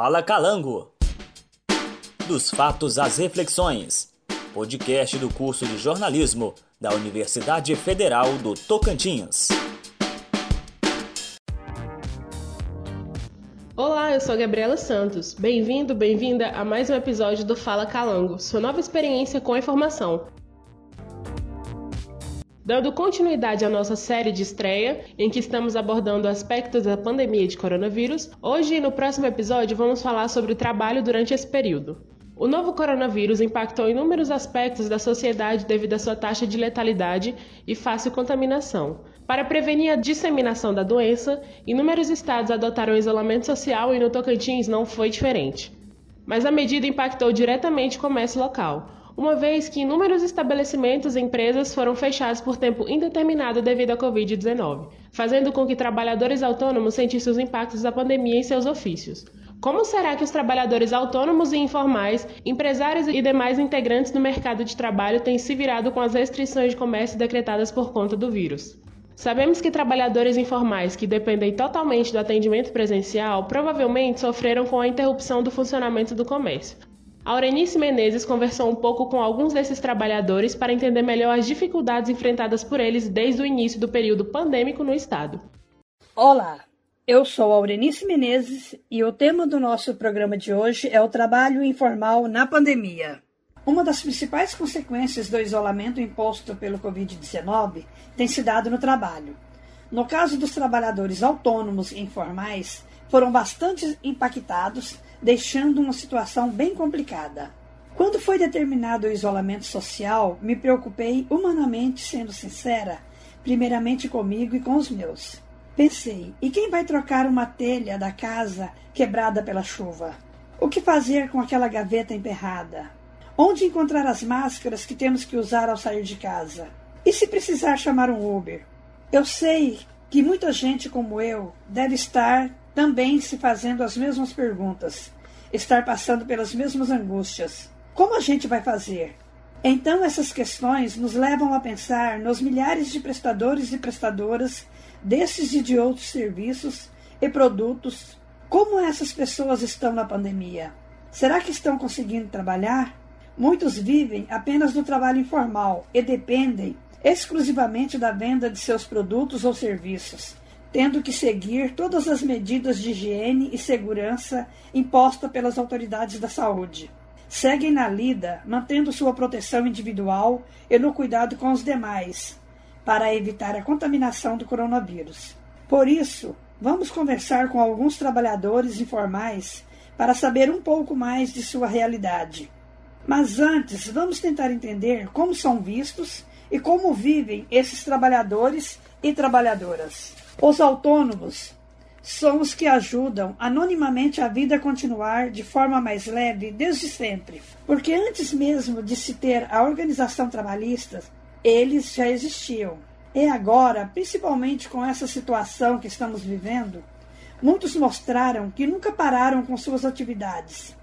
Fala Calango. Dos fatos às reflexões. Podcast do curso de jornalismo da Universidade Federal do Tocantins. Olá, eu sou Gabriela Santos. Bem-vindo, bem-vinda a mais um episódio do Fala Calango, sua nova experiência com a informação. Dando continuidade à nossa série de estreia, em que estamos abordando aspectos da pandemia de coronavírus, hoje e no próximo episódio vamos falar sobre o trabalho durante esse período. O novo coronavírus impactou inúmeros aspectos da sociedade devido à sua taxa de letalidade e fácil contaminação. Para prevenir a disseminação da doença, inúmeros estados adotaram isolamento social e no Tocantins não foi diferente. Mas a medida impactou diretamente o comércio local uma vez que inúmeros estabelecimentos e empresas foram fechados por tempo indeterminado devido à Covid-19, fazendo com que trabalhadores autônomos sentissem os impactos da pandemia em seus ofícios. Como será que os trabalhadores autônomos e informais, empresários e demais integrantes do mercado de trabalho têm se virado com as restrições de comércio decretadas por conta do vírus? Sabemos que trabalhadores informais que dependem totalmente do atendimento presencial provavelmente sofreram com a interrupção do funcionamento do comércio, Aurenice Menezes conversou um pouco com alguns desses trabalhadores para entender melhor as dificuldades enfrentadas por eles desde o início do período pandêmico no estado. Olá, eu sou Aurenice Menezes e o tema do nosso programa de hoje é o trabalho informal na pandemia. Uma das principais consequências do isolamento imposto pelo Covid-19 tem se dado no trabalho. No caso dos trabalhadores autônomos e informais, foram bastante impactados deixando uma situação bem complicada. Quando foi determinado o isolamento social, me preocupei humanamente, sendo sincera, primeiramente comigo e com os meus. Pensei, e quem vai trocar uma telha da casa quebrada pela chuva? O que fazer com aquela gaveta emperrada? Onde encontrar as máscaras que temos que usar ao sair de casa? E se precisar chamar um Uber? Eu sei que muita gente como eu deve estar também se fazendo as mesmas perguntas, estar passando pelas mesmas angústias. Como a gente vai fazer? Então, essas questões nos levam a pensar nos milhares de prestadores e prestadoras desses e de outros serviços e produtos. Como essas pessoas estão na pandemia? Será que estão conseguindo trabalhar? Muitos vivem apenas do trabalho informal e dependem exclusivamente da venda de seus produtos ou serviços tendo que seguir todas as medidas de higiene e segurança impostas pelas autoridades da saúde. Seguem na lida, mantendo sua proteção individual e no cuidado com os demais, para evitar a contaminação do coronavírus. Por isso, vamos conversar com alguns trabalhadores informais para saber um pouco mais de sua realidade. Mas antes, vamos tentar entender como são vistos e como vivem esses trabalhadores e trabalhadoras. Os autônomos são os que ajudam anonimamente a vida a continuar de forma mais leve desde sempre, porque antes mesmo de se ter a organização trabalhista, eles já existiam. E agora, principalmente com essa situação que estamos vivendo, muitos mostraram que nunca pararam com suas atividades.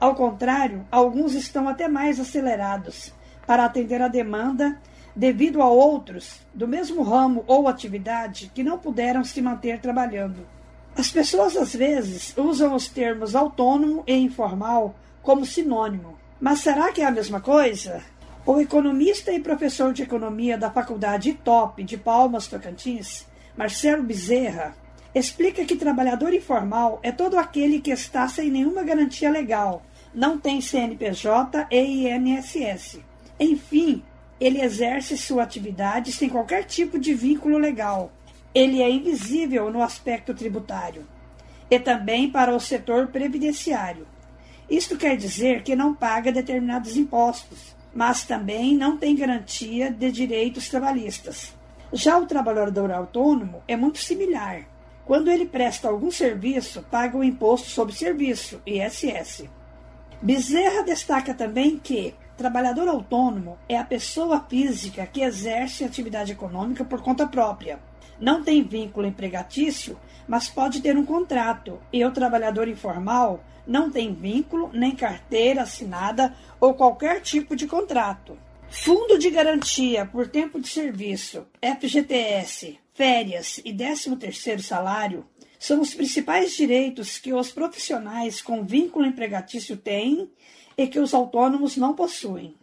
Ao contrário, alguns estão até mais acelerados para atender a demanda devido a outros do mesmo ramo ou atividade que não puderam se manter trabalhando. As pessoas às vezes usam os termos autônomo e informal como sinônimo. Mas será que é a mesma coisa? O economista e professor de economia da Faculdade Top de Palmas Tocantins, Marcelo Bezerra, explica que trabalhador informal é todo aquele que está sem nenhuma garantia legal, não tem CNPJ e INSS. Enfim, ele exerce sua atividade sem qualquer tipo de vínculo legal. Ele é invisível no aspecto tributário e também para o setor previdenciário. Isto quer dizer que não paga determinados impostos, mas também não tem garantia de direitos trabalhistas. Já o trabalhador autônomo é muito similar. Quando ele presta algum serviço, paga o imposto sobre serviço, ISS. Bezerra destaca também que Trabalhador autônomo é a pessoa física que exerce atividade econômica por conta própria. Não tem vínculo empregatício, mas pode ter um contrato. E o trabalhador informal não tem vínculo, nem carteira assinada ou qualquer tipo de contrato. Fundo de garantia por tempo de serviço, FGTS, férias e 13º salário são os principais direitos que os profissionais com vínculo empregatício têm e que os autônomos não possuem.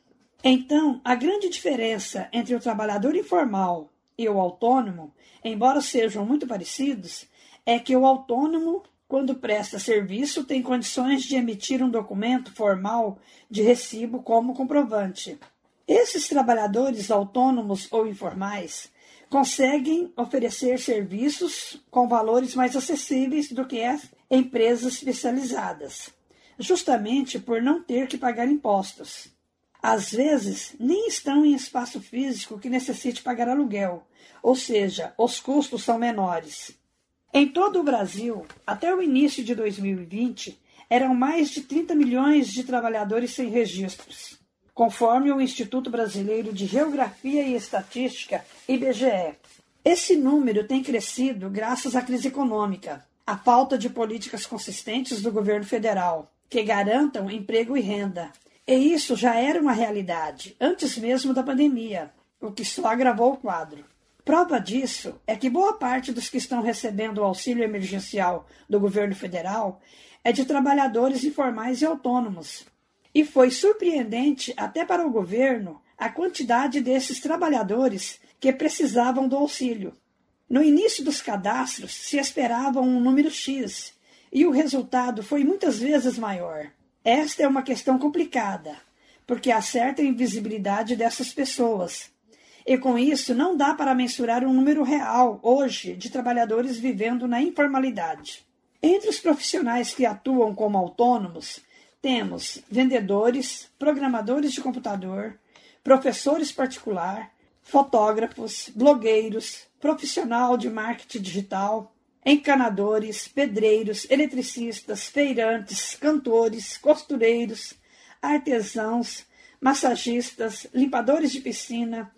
Então, a grande diferença entre o trabalhador informal e o autônomo, embora sejam muito parecidos, é que o autônomo, quando presta serviço, tem condições de emitir um documento formal de recibo como comprovante. Esses trabalhadores autônomos ou informais conseguem oferecer serviços com valores mais acessíveis do que as empresas especializadas, justamente por não ter que pagar impostos. Às vezes, nem estão em espaço físico que necessite pagar aluguel, ou seja, os custos são menores. Em todo o Brasil, até o início de 2020, eram mais de 30 milhões de trabalhadores sem registros conforme o Instituto Brasileiro de Geografia e Estatística, IBGE. Esse número tem crescido graças à crise econômica, à falta de políticas consistentes do governo federal que garantam emprego e renda. E isso já era uma realidade antes mesmo da pandemia, o que só agravou o quadro. Prova disso é que boa parte dos que estão recebendo o auxílio emergencial do governo federal é de trabalhadores informais e autônomos, e foi surpreendente até para o governo a quantidade desses trabalhadores que precisavam do auxílio. No início dos cadastros se esperava um número X e o resultado foi muitas vezes maior. Esta é uma questão complicada, porque há certa invisibilidade dessas pessoas. E com isso não dá para mensurar um número real hoje de trabalhadores vivendo na informalidade. Entre os profissionais que atuam como autônomos, temos vendedores, programadores de computador, professores particular, fotógrafos, blogueiros, profissional de marketing digital, encanadores, pedreiros, eletricistas, feirantes, cantores, costureiros, artesãos, massagistas, limpadores de piscina,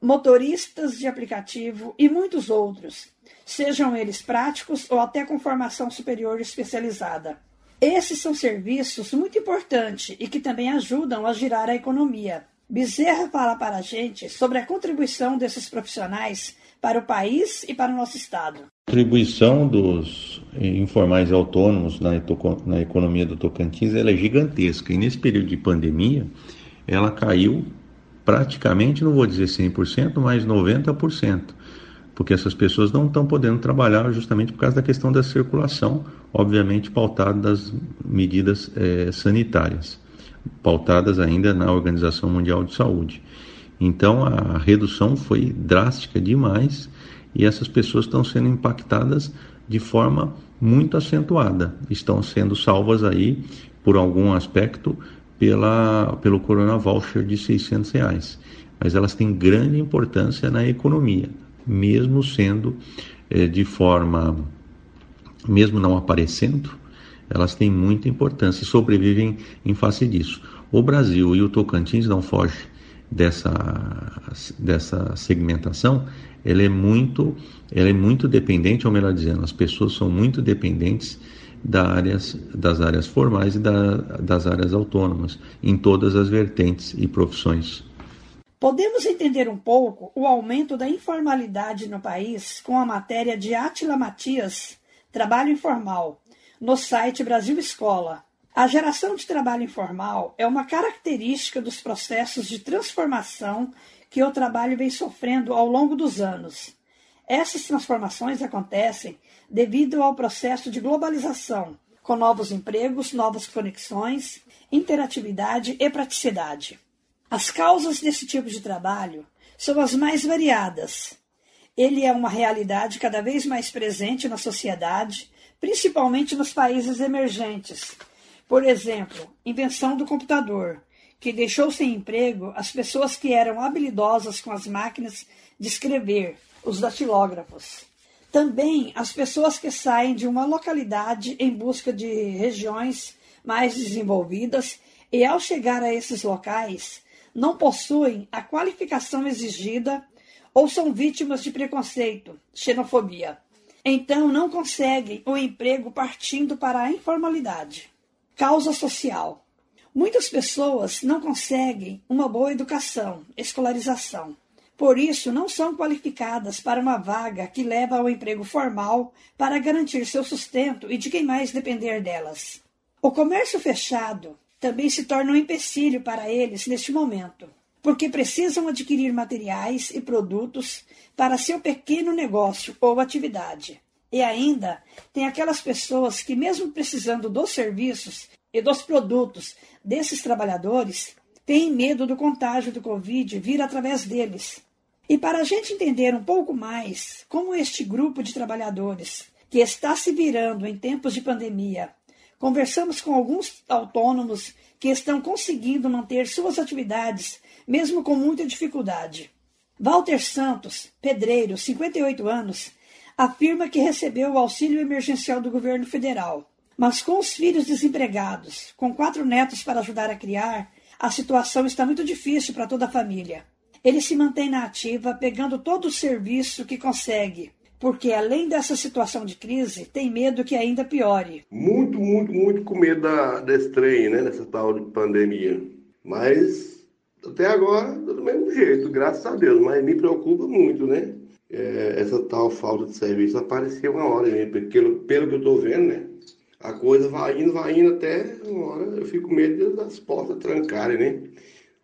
motoristas de aplicativo e muitos outros, sejam eles práticos ou até com formação superior especializada. Esses são serviços muito importantes e que também ajudam a girar a economia. Bezerra fala para a gente sobre a contribuição desses profissionais para o país e para o nosso Estado. A contribuição dos informais autônomos na, na economia do Tocantins é gigantesca e nesse período de pandemia ela caiu praticamente, não vou dizer 100%, mas 90% porque essas pessoas não estão podendo trabalhar justamente por causa da questão da circulação, obviamente pautada das medidas é, sanitárias, pautadas ainda na Organização Mundial de Saúde. Então a redução foi drástica demais e essas pessoas estão sendo impactadas de forma muito acentuada, estão sendo salvas aí por algum aspecto pela, pelo Corona Voucher de 600 reais, mas elas têm grande importância na economia mesmo sendo é, de forma, mesmo não aparecendo, elas têm muita importância e sobrevivem em face disso. O Brasil e o Tocantins não fogem dessa, dessa segmentação, ela é muito, ela é muito dependente, ou melhor dizendo, as pessoas são muito dependentes áreas, das áreas formais e da, das áreas autônomas, em todas as vertentes e profissões. Podemos entender um pouco o aumento da informalidade no país com a matéria de Atila Matias, Trabalho Informal, no site Brasil Escola. A geração de trabalho informal é uma característica dos processos de transformação que o trabalho vem sofrendo ao longo dos anos. Essas transformações acontecem devido ao processo de globalização, com novos empregos, novas conexões, interatividade e praticidade. As causas desse tipo de trabalho são as mais variadas. Ele é uma realidade cada vez mais presente na sociedade, principalmente nos países emergentes. Por exemplo, invenção do computador, que deixou sem emprego as pessoas que eram habilidosas com as máquinas de escrever, os datilógrafos. Também as pessoas que saem de uma localidade em busca de regiões mais desenvolvidas e, ao chegar a esses locais, não possuem a qualificação exigida ou são vítimas de preconceito, xenofobia. Então não conseguem o emprego partindo para a informalidade. Causa social. Muitas pessoas não conseguem uma boa educação, escolarização, Por isso, não são qualificadas para uma vaga que leva ao emprego formal para garantir seu sustento e de quem mais depender delas. O comércio fechado também se torna um empecilho para eles neste momento, porque precisam adquirir materiais e produtos para seu pequeno negócio ou atividade. E ainda tem aquelas pessoas que, mesmo precisando dos serviços e dos produtos desses trabalhadores, têm medo do contágio do Covid vir através deles. E para a gente entender um pouco mais como este grupo de trabalhadores, que está se virando em tempos de pandemia, conversamos com alguns autônomos que estão conseguindo manter suas atividades, mesmo com muita dificuldade. Walter Santos, pedreiro, 58 anos, afirma que recebeu o auxílio emergencial do governo federal. Mas com os filhos desempregados, com quatro netos para ajudar a criar, a situação está muito difícil para toda a família. Ele se mantém na ativa, pegando todo o serviço que consegue, porque além dessa situação de crise, tem medo que ainda piore. Muito, muito, muito com medo da, desse trem, né? Dessa tal de pandemia. Mas até agora, do mesmo jeito, graças a Deus. Mas me preocupa muito, né? É, essa tal falta de serviço apareceu uma hora? Pelo, pelo que eu tô vendo, né? A coisa vai indo, vai indo até uma hora eu fico com medo das portas trancarem, né?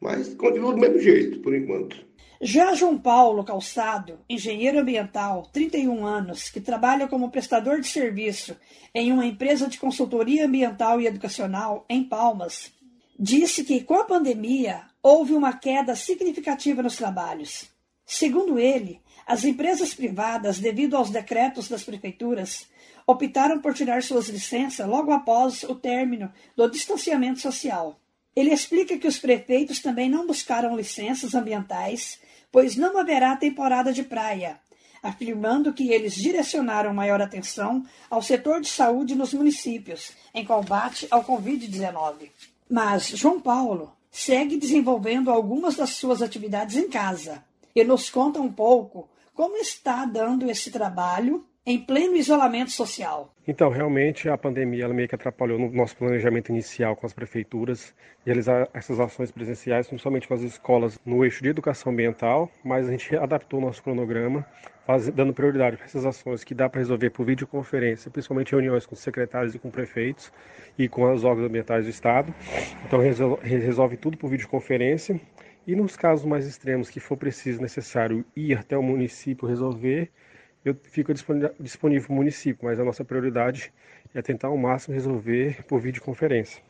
Mas continua do mesmo jeito, por enquanto. Já João Paulo Calçado, engenheiro ambiental, 31 anos, que trabalha como prestador de serviço em uma empresa de consultoria ambiental e educacional em Palmas, disse que com a pandemia houve uma queda significativa nos trabalhos. Segundo ele, as empresas privadas, devido aos decretos das prefeituras, optaram por tirar suas licenças logo após o término do distanciamento social. Ele explica que os prefeitos também não buscaram licenças ambientais, pois não haverá temporada de praia, afirmando que eles direcionaram maior atenção ao setor de saúde nos municípios em combate ao Covid-19. Mas João Paulo segue desenvolvendo algumas das suas atividades em casa e nos conta um pouco como está dando esse trabalho em pleno isolamento social. Então, realmente, a pandemia ela meio que atrapalhou no nosso planejamento inicial com as prefeituras, realizar essas ações presenciais, principalmente com as escolas no eixo de educação ambiental, mas a gente adaptou o nosso cronograma, faz, dando prioridade para essas ações que dá para resolver por videoconferência, principalmente reuniões com secretários e com prefeitos e com os órgãos ambientais do Estado. Então, resolve, resolve tudo por videoconferência. E nos casos mais extremos que for preciso, necessário ir até o município resolver, eu fico disponível para o município, mas a nossa prioridade é tentar ao máximo resolver por videoconferência.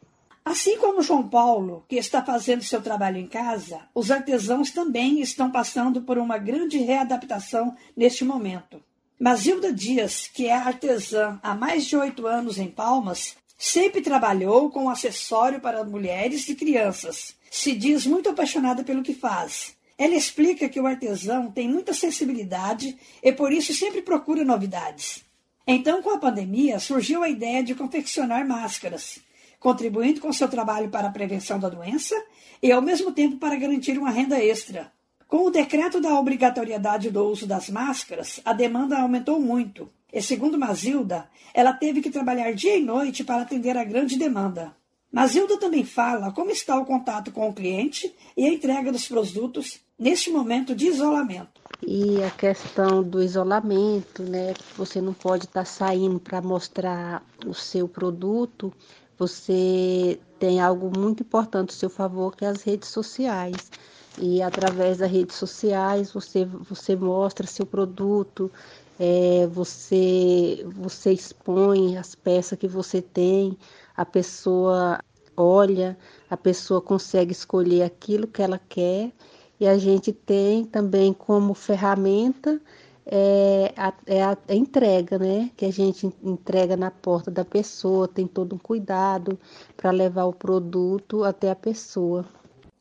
Assim como João Paulo, que está fazendo seu trabalho em casa, os artesãos também estão passando por uma grande readaptação neste momento. Masilda Dias, que é artesã há mais de oito anos em Palmas, sempre trabalhou com acessório para mulheres e crianças. Se diz muito apaixonada pelo que faz ela explica que o artesão tem muita sensibilidade e por isso sempre procura novidades. Então, com a pandemia, surgiu a ideia de confeccionar máscaras, contribuindo com seu trabalho para a prevenção da doença e, ao mesmo tempo, para garantir uma renda extra. Com o decreto da obrigatoriedade do uso das máscaras, a demanda aumentou muito. E, segundo Mazilda, ela teve que trabalhar dia e noite para atender a grande demanda. Mazilda também fala como está o contato com o cliente e a entrega dos produtos neste momento de isolamento. E a questão do isolamento, né? Você não pode estar tá saindo para mostrar o seu produto. Você tem algo muito importante a seu favor, que é as redes sociais. E através das redes sociais você, você mostra seu produto, é, você, você expõe as peças que você tem, a pessoa olha, a pessoa consegue escolher aquilo que ela quer e a gente tem também como ferramenta é a, é a, entrega, né? Que a gente entrega na porta da pessoa, tem todo um cuidado para levar o produto até a pessoa.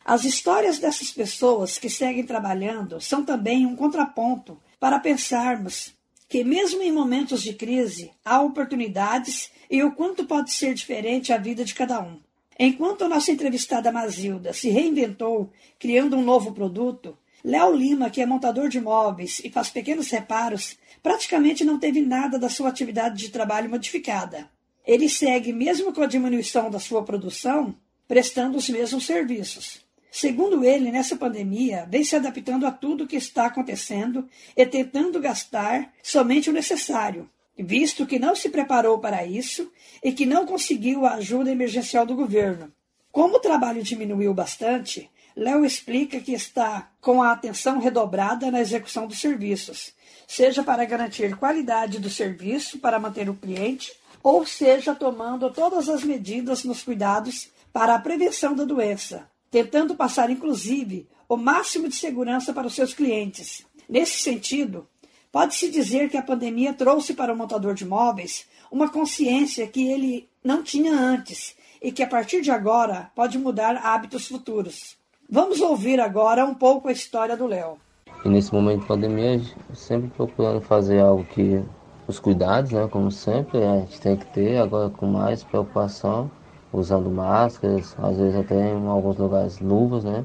As histórias dessas pessoas que seguem trabalhando são também um contraponto para pensarmos que, mesmo em momentos de crise, há oportunidades e o quanto pode ser diferente a vida de cada um. Enquanto a nossa entrevistada Mazilda se reinventou, criando um novo produto, Léo Lima, que é montador de móveis e faz pequenos reparos, praticamente não teve nada da sua atividade de trabalho modificada. Ele segue, mesmo com a diminuição da sua produção, prestando os mesmos serviços. Segundo ele, nessa pandemia, vem se adaptando a tudo que está acontecendo e tentando gastar somente o necessário, visto que não se preparou para isso e que não conseguiu a ajuda emergencial do governo. Como o trabalho diminuiu bastante, Léo explica que está com a atenção redobrada na execução dos serviços, seja para garantir qualidade do serviço para manter o cliente, ou seja tomando todas as medidas nos cuidados para a prevenção da doença, tentando passar inclusive o máximo de segurança para os seus clientes. Nesse sentido, pode-se dizer que a pandemia trouxe para o montador de móveis uma consciência que ele não tinha antes e que a partir de agora pode mudar hábitos futuros. Vamos ouvir agora um pouco a história do Léo. E nesse momento de pandemia, sempre procurando fazer algo que os cuidados, né, como sempre, a gente tem que ter, agora com mais preocupação, usando máscaras, às vezes até em alguns lugares luvas, né,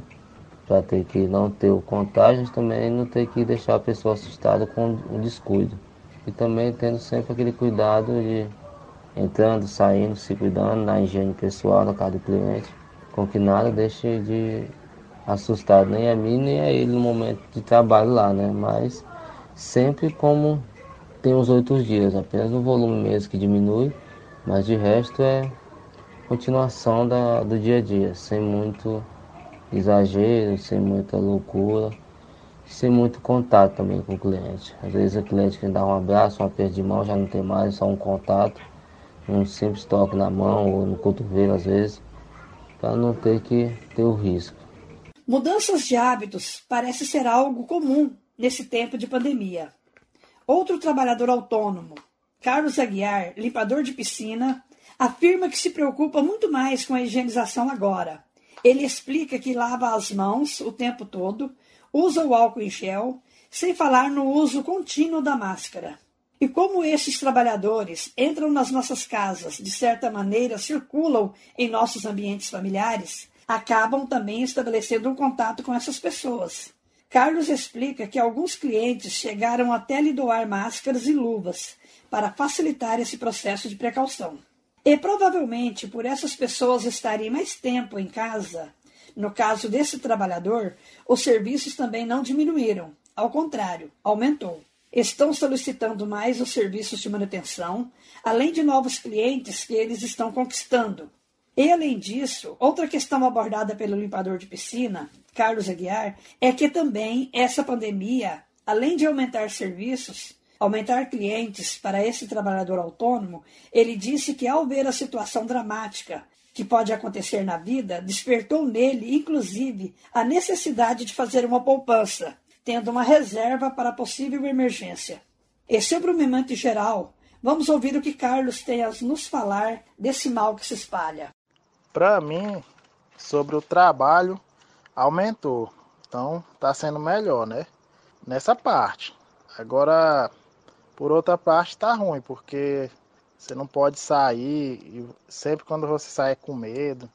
para ter que não ter o contágio, também não ter que deixar a pessoa assustada com o descuido. E também tendo sempre aquele cuidado de entrando, saindo, se cuidando na higiene pessoal na casa do cliente, com que nada deixe de assustar nem a mim nem a ele no momento de trabalho lá, né? Mas sempre como tem os outros dias, apenas o volume mesmo que diminui, mas de resto é continuação da, do dia a dia, sem muito exagero, sem muita loucura, sem muito contato também com o cliente. Às vezes o cliente quer dar um abraço, um aperto de mão, já não tem mais, só um contato, um simples toque na mão ou no cotovelo às vezes, para não ter que ter o risco. Mudanças de hábitos parece ser algo comum nesse tempo de pandemia. Outro trabalhador autônomo, Carlos Aguiar, limpador de piscina, afirma que se preocupa muito mais com a higienização agora. Ele explica que lava as mãos o tempo todo, usa o álcool em gel, sem falar no uso contínuo da máscara. E como esses trabalhadores entram nas nossas casas, de certa maneira circulam em nossos ambientes familiares, acabam também estabelecendo um contato com essas pessoas. Carlos explica que alguns clientes chegaram até lhe doar máscaras e luvas para facilitar esse processo de precaução. E provavelmente por essas pessoas estarem mais tempo em casa, no caso desse trabalhador, os serviços também não diminuíram, ao contrário, aumentou. Estão solicitando mais os serviços de manutenção, além de novos clientes que eles estão conquistando. E além disso, outra questão abordada pelo limpador de piscina Carlos Aguiar, é que também essa pandemia, além de aumentar serviços, aumentar clientes para esse trabalhador autônomo, ele disse que ao ver a situação dramática que pode acontecer na vida, despertou nele, inclusive, a necessidade de fazer uma poupança, tendo uma reserva para possível emergência. E sobre o momento geral, vamos ouvir o que Carlos tem a nos falar desse mal que se espalha. Para mim, sobre o trabalho, aumentou. Então está sendo melhor, né? Nessa parte. Agora, por outra parte, está ruim, porque você não pode sair e sempre quando você sai com medo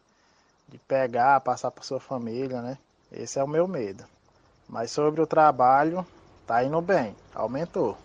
de pegar, passar para sua família, né? Esse é o meu medo. Mas sobre o trabalho, tá indo bem, aumentou.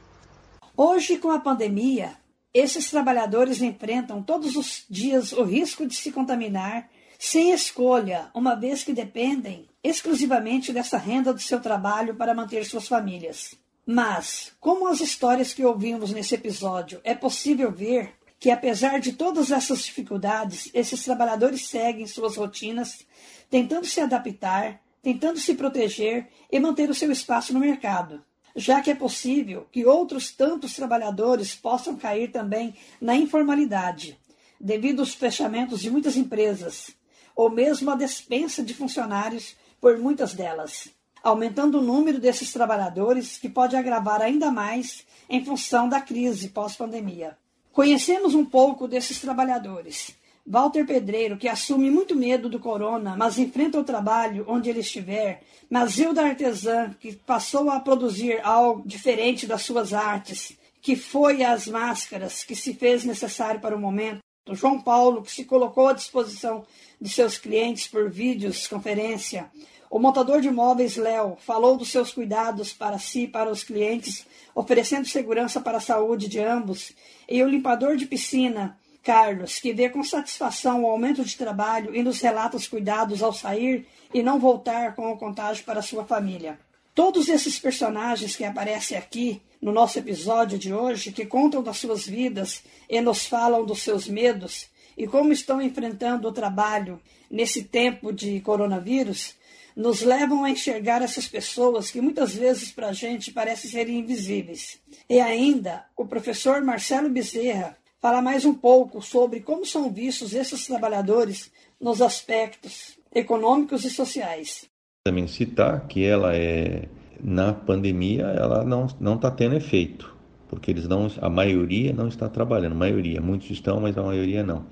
Hoje, com a pandemia, esses trabalhadores enfrentam todos os dias o risco de se contaminar sem escolha, uma vez que dependem exclusivamente dessa renda do seu trabalho para manter suas famílias. Mas, como as histórias que ouvimos nesse episódio, é possível ver que, apesar de todas essas dificuldades, esses trabalhadores seguem suas rotinas, tentando se adaptar, tentando se proteger e manter o seu espaço no mercado, já que é possível que outros tantos trabalhadores possam cair também na informalidade, devido aos fechamentos de muitas empresas, ou mesmo a despensa de funcionários por muitas delas, aumentando o número desses trabalhadores, que pode agravar ainda mais em função da crise pós-pandemia. Conhecemos um pouco desses trabalhadores. Walter Pedreiro, que assume muito medo do corona, mas enfrenta o trabalho onde ele estiver. Mazilda Artesã, que passou a produzir algo diferente das suas artes, que foi as máscaras que se fez necessário para o momento. João Paulo, que se colocou à disposição de seus clientes por vídeos, conferência. O montador de imóveis Léo falou dos seus cuidados para si e para os clientes, oferecendo segurança para a saúde de ambos. E o limpador de piscina Carlos, que vê com satisfação o aumento de trabalho e nos relata os cuidados ao sair e não voltar com o contágio para sua família. Todos esses personagens que aparecem aqui no nosso episódio de hoje, que contam das suas vidas e nos falam dos seus medos e como estão enfrentando o trabalho nesse tempo de coronavírus, nos levam a enxergar essas pessoas que muitas vezes para a gente parecem serem invisíveis. E ainda, o professor Marcelo Bezerra fala mais um pouco sobre como são vistos esses trabalhadores nos aspectos econômicos e sociais. Também citar que ela é na pandemia ela não não está tendo efeito, porque eles não a maioria não está trabalhando, a maioria, muitos estão, mas a maioria não.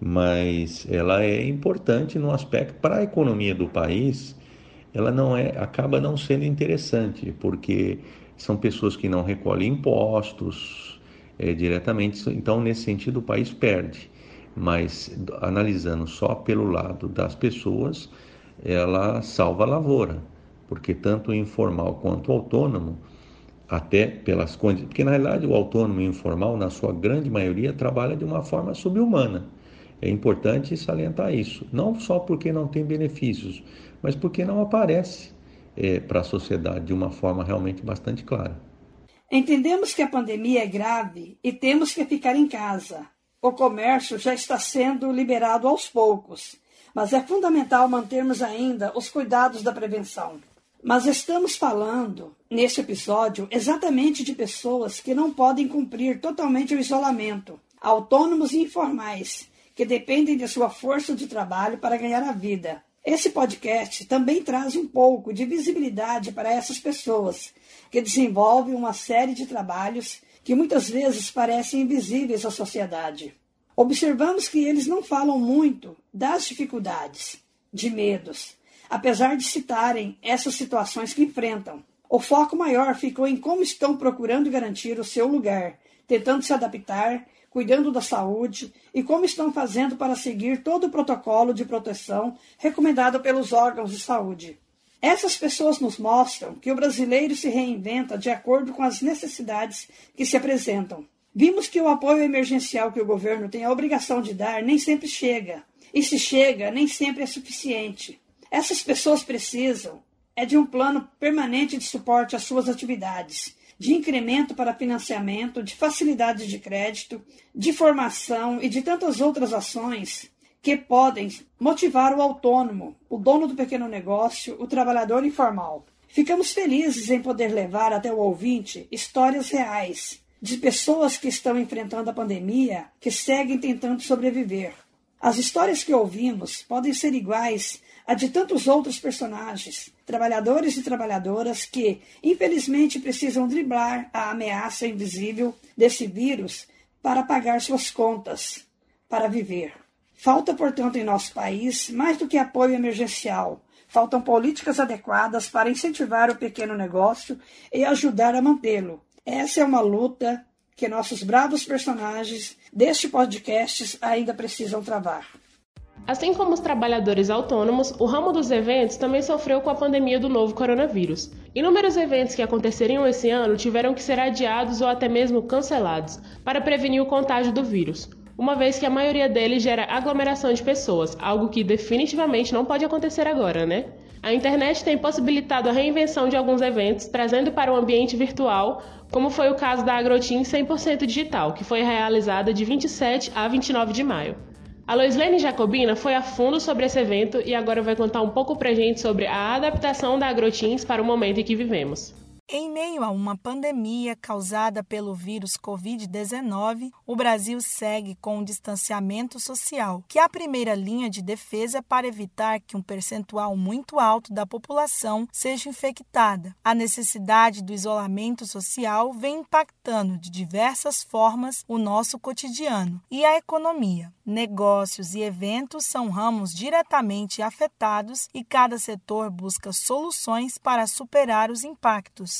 Mas ela é importante no aspecto para a economia do país, ela não é acaba não sendo interessante, porque são pessoas que não recolhem impostos é, diretamente, então nesse sentido o país perde. Mas analisando só pelo lado das pessoas, ela salva a lavoura, porque tanto o informal quanto o autônomo, até pelas condições, porque na realidade o autônomo e o informal, na sua grande maioria, trabalha de uma forma subhumana. É importante salientar isso, não só porque não tem benefícios, mas porque não aparece é, para a sociedade de uma forma realmente bastante clara. Entendemos que a pandemia é grave e temos que ficar em casa. O comércio já está sendo liberado aos poucos mas é fundamental mantermos ainda os cuidados da prevenção. Mas estamos falando, neste episódio, exatamente de pessoas que não podem cumprir totalmente o isolamento, autônomos e informais, que dependem de sua força de trabalho para ganhar a vida. Esse podcast também traz um pouco de visibilidade para essas pessoas, que desenvolvem uma série de trabalhos que muitas vezes parecem invisíveis à sociedade. Observamos que eles não falam muito das dificuldades, de medos, apesar de citarem essas situações que enfrentam. O foco maior ficou em como estão procurando garantir o seu lugar, tentando se adaptar, cuidando da saúde e como estão fazendo para seguir todo o protocolo de proteção recomendado pelos órgãos de saúde. Essas pessoas nos mostram que o brasileiro se reinventa de acordo com as necessidades que se apresentam. Vimos que o apoio emergencial que o governo tem a obrigação de dar nem sempre chega. E se chega, nem sempre é suficiente. Essas pessoas precisam é de um plano permanente de suporte às suas atividades, de incremento para financiamento, de facilidades de crédito, de formação e de tantas outras ações que podem motivar o autônomo, o dono do pequeno negócio, o trabalhador informal. Ficamos felizes em poder levar até o ouvinte histórias reais de pessoas que estão enfrentando a pandemia, que seguem tentando sobreviver. As histórias que ouvimos podem ser iguais a de tantos outros personagens, trabalhadores e trabalhadoras que, infelizmente, precisam driblar a ameaça invisível desse vírus para pagar suas contas, para viver. Falta, portanto, em nosso país mais do que apoio emergencial. Faltam políticas adequadas para incentivar o pequeno negócio e ajudar a mantê-lo, essa é uma luta que nossos bravos personagens deste podcast ainda precisam travar. Assim como os trabalhadores autônomos, o ramo dos eventos também sofreu com a pandemia do novo coronavírus. Inúmeros eventos que aconteceriam esse ano tiveram que ser adiados ou até mesmo cancelados para prevenir o contágio do vírus, uma vez que a maioria deles gera aglomeração de pessoas, algo que definitivamente não pode acontecer agora, né? A internet tem possibilitado a reinvenção de alguns eventos, trazendo para o ambiente virtual como foi o caso da Agrotim 100% digital, que foi realizada de 27 a 29 de maio. A Loislene Jacobina foi a fundo sobre esse evento e agora vai contar um pouco pra gente sobre a adaptação da Agrotins para o momento em que vivemos. Em meio a uma pandemia causada pelo vírus Covid-19, o Brasil segue com o distanciamento social, que é a primeira linha de defesa para evitar que um percentual muito alto da população seja infectada. A necessidade do isolamento social vem impactando de diversas formas o nosso cotidiano e a economia. Negócios e eventos são ramos diretamente afetados e cada setor busca soluções para superar os impactos.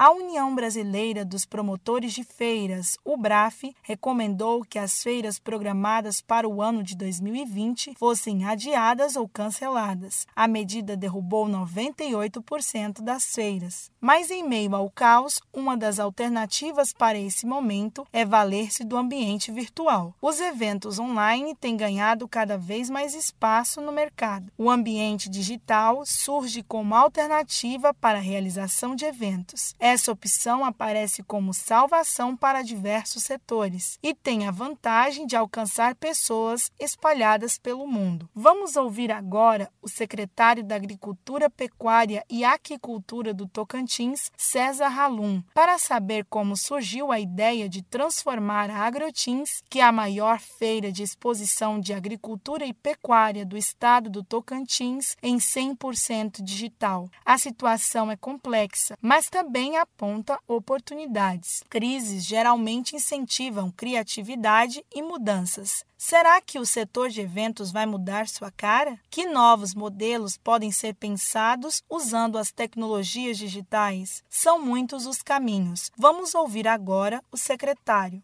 A União Brasileira dos Promotores de Feiras, o BRAF, recomendou que as feiras programadas para o ano de 2020 fossem adiadas ou canceladas. A medida derrubou 98% das feiras. Mas, em meio ao caos, uma das alternativas para esse momento é valer-se do ambiente virtual. Os eventos online têm ganhado cada vez mais espaço no mercado. O ambiente digital surge como alternativa para a realização de eventos. Essa opção aparece como salvação para diversos setores e tem a vantagem de alcançar pessoas espalhadas pelo mundo. Vamos ouvir agora o secretário da Agricultura, Pecuária e Aquicultura do Tocantins, César Halum, para saber como surgiu a ideia de transformar a Agrotins, que é a maior feira de exposição de agricultura e pecuária do estado do Tocantins, em 100% digital. A situação é complexa, mas também aponta oportunidades. Crises geralmente incentivam criatividade e mudanças. Será que o setor de eventos vai mudar sua cara? Que novos modelos podem ser pensados usando as tecnologias digitais? São muitos os caminhos. Vamos ouvir agora o secretário.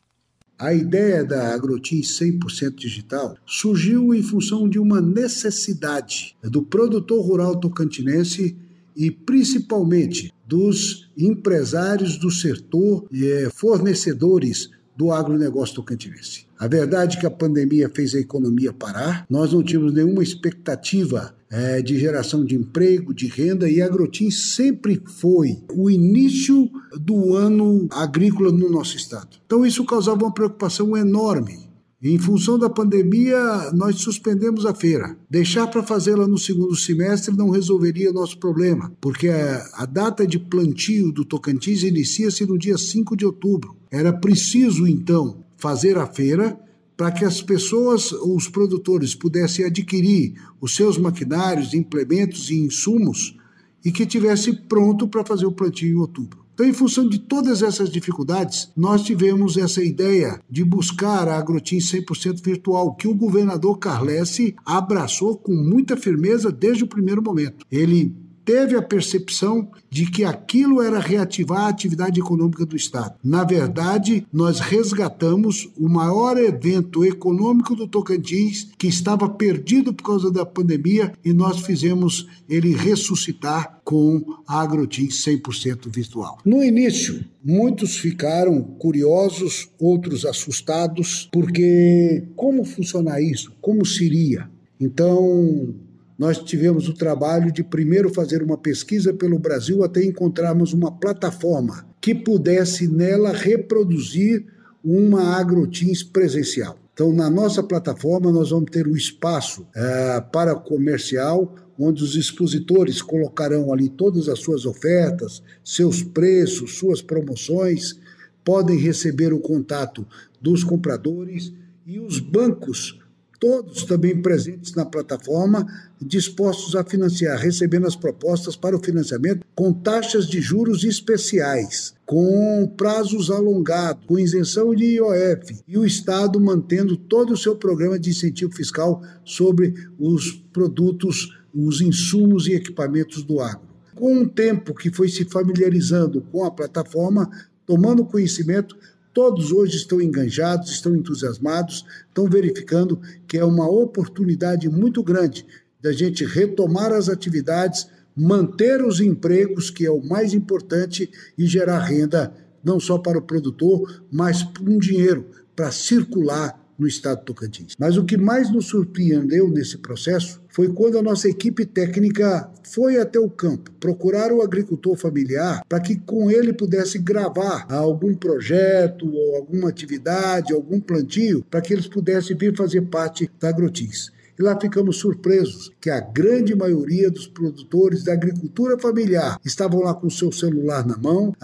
A ideia da Agrotins 100% digital surgiu em função de uma necessidade do produtor rural tocantinense e principalmente dos empresários do setor e eh, fornecedores do agronegócio tocantinense. A verdade é que a pandemia fez a economia parar, nós não tínhamos nenhuma expectativa é, de geração de emprego, de renda, e a Agrotim sempre foi o início do ano agrícola no nosso estado. Então isso causava uma preocupação enorme em função da pandemia, nós suspendemos a feira. Deixar para fazê-la no segundo semestre não resolveria nosso problema, porque a, data de plantio do Tocantins inicia-se no dia 5 de outubro. Era preciso, então, fazer a feira para que as pessoas, os produtores, pudessem adquirir os seus maquinários, implementos e insumos e que tivesse pronto para fazer o plantio em outubro. Então, em função de todas essas dificuldades, nós tivemos essa ideia de buscar a Agrotim 100% virtual, que o governador Carlesse abraçou com muita firmeza desde o primeiro momento. Ele teve a percepção de que aquilo era reativar a atividade econômica do Estado. Na verdade, nós resgatamos o maior evento econômico do Tocantins, que estava perdido por causa da pandemia, e nós fizemos ele ressuscitar com a Agrotins 100% virtual. No início, muitos ficaram curiosos, outros assustados, porque como funcionar isso? Como seria? Então, nós tivemos o trabalho de primeiro fazer uma pesquisa pelo Brasil até encontrarmos uma plataforma que pudesse nela reproduzir uma agrotins presencial. Então, na nossa plataforma, nós vamos ter um espaço é, para comercial, onde os expositores colocarão ali todas as suas ofertas, seus preços, suas promoções, podem receber o contato dos compradores e os bancos todos também presentes na plataforma, dispostos a financiar, recebendo as propostas para o financiamento com taxas de juros especiais, com prazos alongados, com isenção de IOF e o Estado mantendo todo o seu programa de incentivo fiscal sobre os produtos, os insumos e equipamentos do agro. Com o tempo que foi se familiarizando com a plataforma, tomando conhecimento, Todos hoje estão enganjados, estão entusiasmados, estão verificando que é uma oportunidade muito grande da gente retomar as atividades, manter os empregos, que é o mais importante, e gerar renda não só para o produtor, mas um dinheiro para circular no estado do Tocantins. Mas o que mais nos surpreendeu nesse processo foi quando a nossa equipe técnica foi até o campo procurar o agricultor familiar para que com ele pudesse gravar algum projeto ou alguma atividade, algum plantio, para que eles pudessem vir fazer parte da Agrotins. E lá ficamos surpresos que a grande maioria dos produtores da agricultura familiar estavam lá com o seu celular na mão,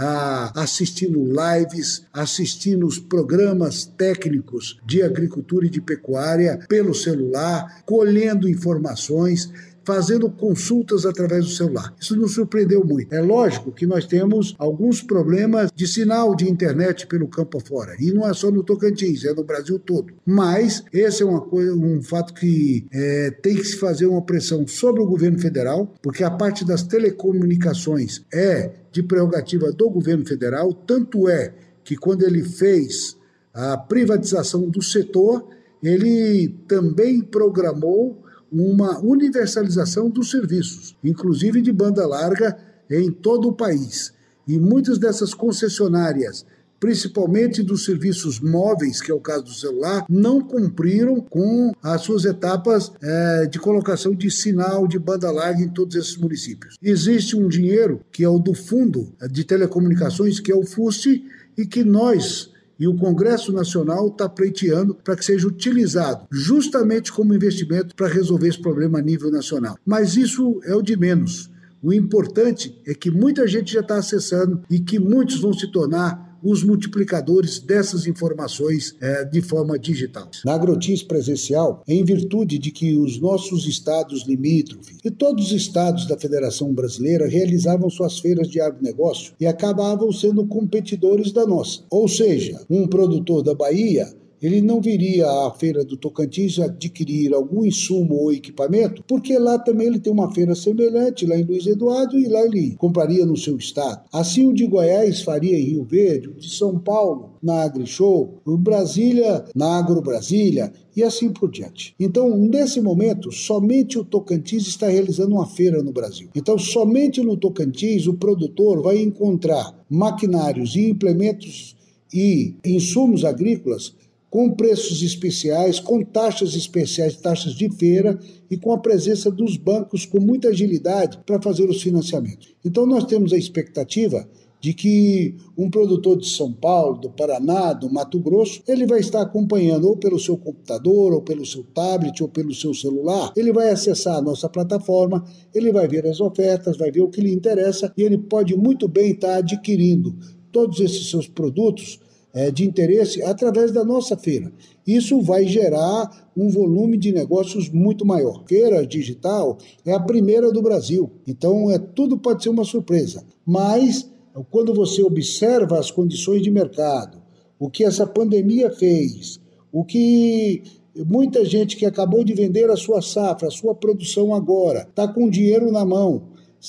assistindo lives, assistindo os programas técnicos de agricultura e de pecuária pelo celular, colhendo informações fazendo consultas através do celular. Isso nos surpreendeu muito. É lógico que nós temos alguns problemas de sinal de internet pelo campo afora. E não é só no Tocantins, é no Brasil todo. Mas esse é uma coisa, um fato que é, tem que se fazer uma pressão sobre o governo federal, porque a parte das telecomunicações é de prerrogativa do governo federal, tanto é que quando ele fez a privatização do setor, ele também programou uma universalização dos serviços, inclusive de banda larga em todo o país. E muitas dessas concessionárias, principalmente dos serviços móveis, que é o caso do celular, não cumpriram com as suas etapas é, de colocação de sinal de banda larga em todos esses municípios. Existe um dinheiro que é o do Fundo de Telecomunicações, que é o FUST, e que nós e o Congresso Nacional está pleiteando para que seja utilizado justamente como investimento para resolver esse problema a nível nacional. Mas isso é o de menos. O importante é que muita gente já está acessando e que muitos vão se tornar os multiplicadores dessas informações é, de forma digital. Na Agrotis presencial, em virtude de que os nossos estados limítrofes e todos os estados da Federação Brasileira realizavam suas feiras de agronegócio e acabavam sendo competidores da nossa. Ou seja, um produtor da Bahia ele não viria à feira do Tocantins adquirir algum insumo ou equipamento, porque lá também ele tem uma feira semelhante, lá em Luiz Eduardo, e lá ele compraria no seu estado. Assim o de Goiás faria em Rio Verde, o de São Paulo na AgriShow, o Brasília na Agro Brasília e assim por diante. Então, nesse momento, somente o Tocantins está realizando uma feira no Brasil. Então, somente no Tocantins o produtor vai encontrar maquinários e implementos e insumos agrícolas com preços especiais, com taxas especiais, taxas de feira e com a presença dos bancos com muita agilidade para fazer os financiamentos. Então nós temos a expectativa de que um produtor de São Paulo, do Paraná, do Mato Grosso, ele vai estar acompanhando ou pelo seu computador, ou pelo seu tablet, ou pelo seu celular, ele vai acessar a nossa plataforma, ele vai ver as ofertas, vai ver o que lhe interessa e ele pode muito bem estar adquirindo todos esses seus produtos é, de interesse através da nossa feira. Isso vai gerar um volume de negócios muito maior. Feira digital é a primeira do Brasil, então é tudo pode ser uma surpresa. Mas quando você observa as condições de mercado, o que essa pandemia fez, o que muita gente que acabou de vender a sua safra, a sua produção agora, está com dinheiro na mão,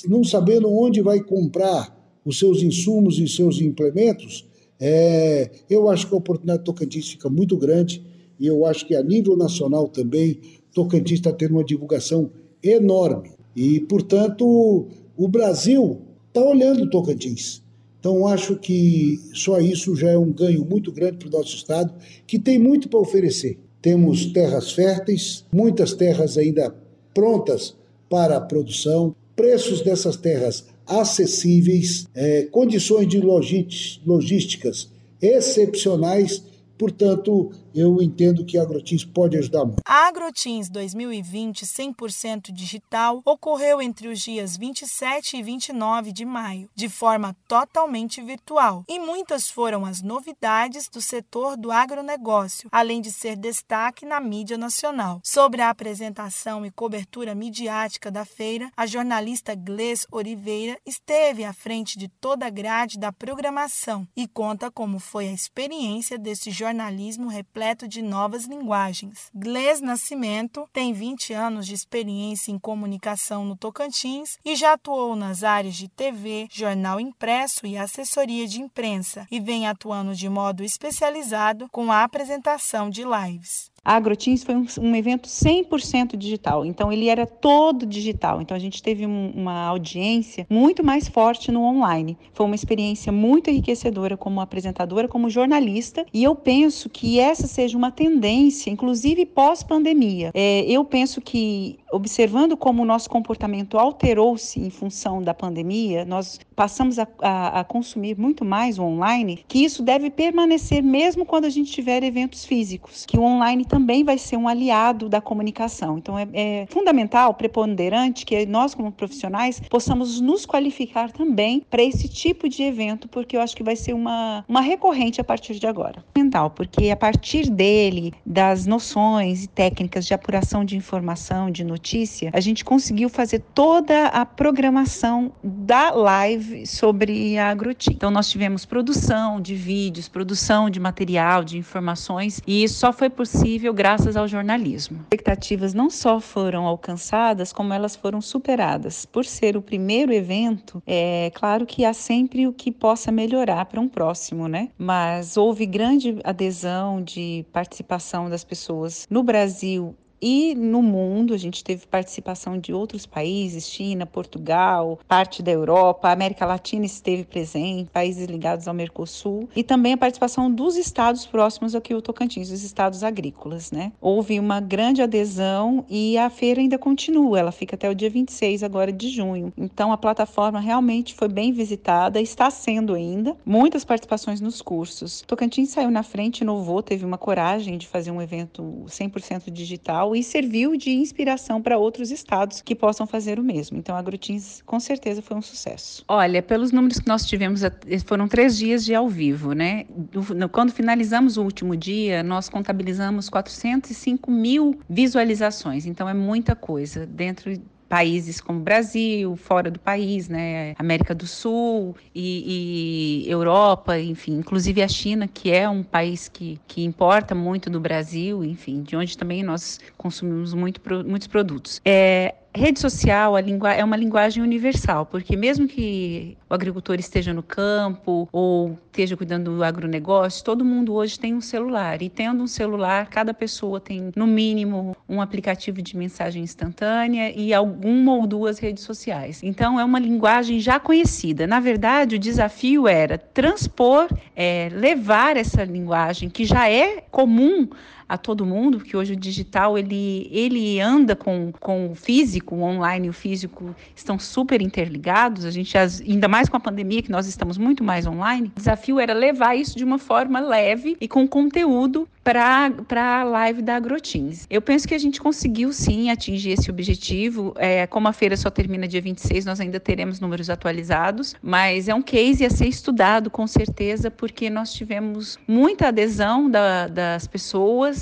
não sabendo onde vai comprar os seus insumos e seus implementos, é, eu acho que a oportunidade Tocantins fica muito grande e eu acho que a nível nacional também Tocantins está tendo uma divulgação enorme. E, portanto, o Brasil está olhando Tocantins. Então, acho que só isso já é um ganho muito grande para o nosso Estado, que tem muito para oferecer. Temos terras férteis, muitas terras ainda prontas para a produção, preços dessas terras acessíveis, é, condições de logísticas excepcionais Portanto, eu entendo que a Agrotins pode ajudar muito. A Agrotins 2020 100% digital ocorreu entre os dias 27 e 29 de maio, de forma totalmente virtual. E muitas foram as novidades do setor do agronegócio, além de ser destaque na mídia nacional. Sobre a apresentação e cobertura midiática da feira, a jornalista Gles Oliveira esteve à frente de toda a grade da programação e conta como foi a experiência desse jornalismo repleto de novas linguagens. Gles Nascimento tem 20 anos de experiência em comunicação no Tocantins e já atuou nas áreas de TV, jornal impresso e assessoria de imprensa, e vem atuando de modo especializado com a apresentação de lives. A Agrotins foi um, um evento 100% digital, então ele era todo digital. Então a gente teve um, uma audiência muito mais forte no online. Foi uma experiência muito enriquecedora como apresentadora, como jornalista, e eu penso que essa seja uma tendência, inclusive pós-pandemia. É, eu penso que, observando como o nosso comportamento alterou-se em função da pandemia, nós passamos a, a, a consumir muito mais o online, que isso deve permanecer mesmo quando a gente tiver eventos físicos, que o online também vai ser um aliado da comunicação. Então, é, é fundamental, preponderante, que nós, como profissionais, possamos nos qualificar também para esse tipo de evento, porque eu acho que vai ser uma, uma recorrente a partir de agora. Mental, porque a partir dele, das noções e técnicas de apuração de informação, de notícias, notícia, a gente conseguiu fazer toda a programação da live sobre a Agroti. Então nós tivemos produção de vídeos, produção de material, de informações, e isso só foi possível graças ao jornalismo. As expectativas não só foram alcançadas, como elas foram superadas. Por ser o primeiro evento, é claro que há sempre o que possa melhorar para um próximo, né? Mas houve grande adesão de participação das pessoas no Brasil e no mundo, a gente teve participação de outros países, China, Portugal, parte da Europa, América Latina esteve presente, países ligados ao Mercosul, e também a participação dos estados próximos aqui, o Tocantins, os estados agrícolas, né? Houve uma grande adesão e a feira ainda continua, ela fica até o dia 26 agora de junho. Então a plataforma realmente foi bem visitada, está sendo ainda, muitas participações nos cursos. Tocantins saiu na frente, inovou, teve uma coragem de fazer um evento 100% digital e serviu de inspiração para outros estados que possam fazer o mesmo. Então, a Grutins com certeza foi um sucesso. Olha, pelos números que nós tivemos, foram três dias de ao vivo, né? Quando finalizamos o último dia, nós contabilizamos 405 mil visualizações. Então, é muita coisa dentro países como Brasil, fora do país, né, América do Sul e, e, Europa, enfim, inclusive a China, que é um país que, que importa muito do Brasil, enfim, de onde também nós consumimos muito, muitos produtos. É, rede social é uma linguagem universal, porque mesmo que o agricultor esteja no campo ou esteja cuidando do agronegócio, todo mundo hoje tem um celular. E tendo um celular, cada pessoa tem, no mínimo, um aplicativo de mensagem instantânea e alguma ou duas redes sociais. Então, é uma linguagem já conhecida. Na verdade, o desafio era transpor, é, levar essa linguagem que já é comum a todo mundo, porque hoje o digital ele, ele anda com, com o físico, o online e o físico estão super interligados. A gente, ainda mais com a pandemia, que nós estamos muito mais online, o desafio era levar isso de uma forma leve e com conteúdo para a live da Agrotins. Eu penso que a gente conseguiu sim atingir esse objetivo. É, como a feira só termina dia 26, nós ainda teremos números atualizados, mas é um case a ser estudado com certeza, porque nós tivemos muita adesão da, das pessoas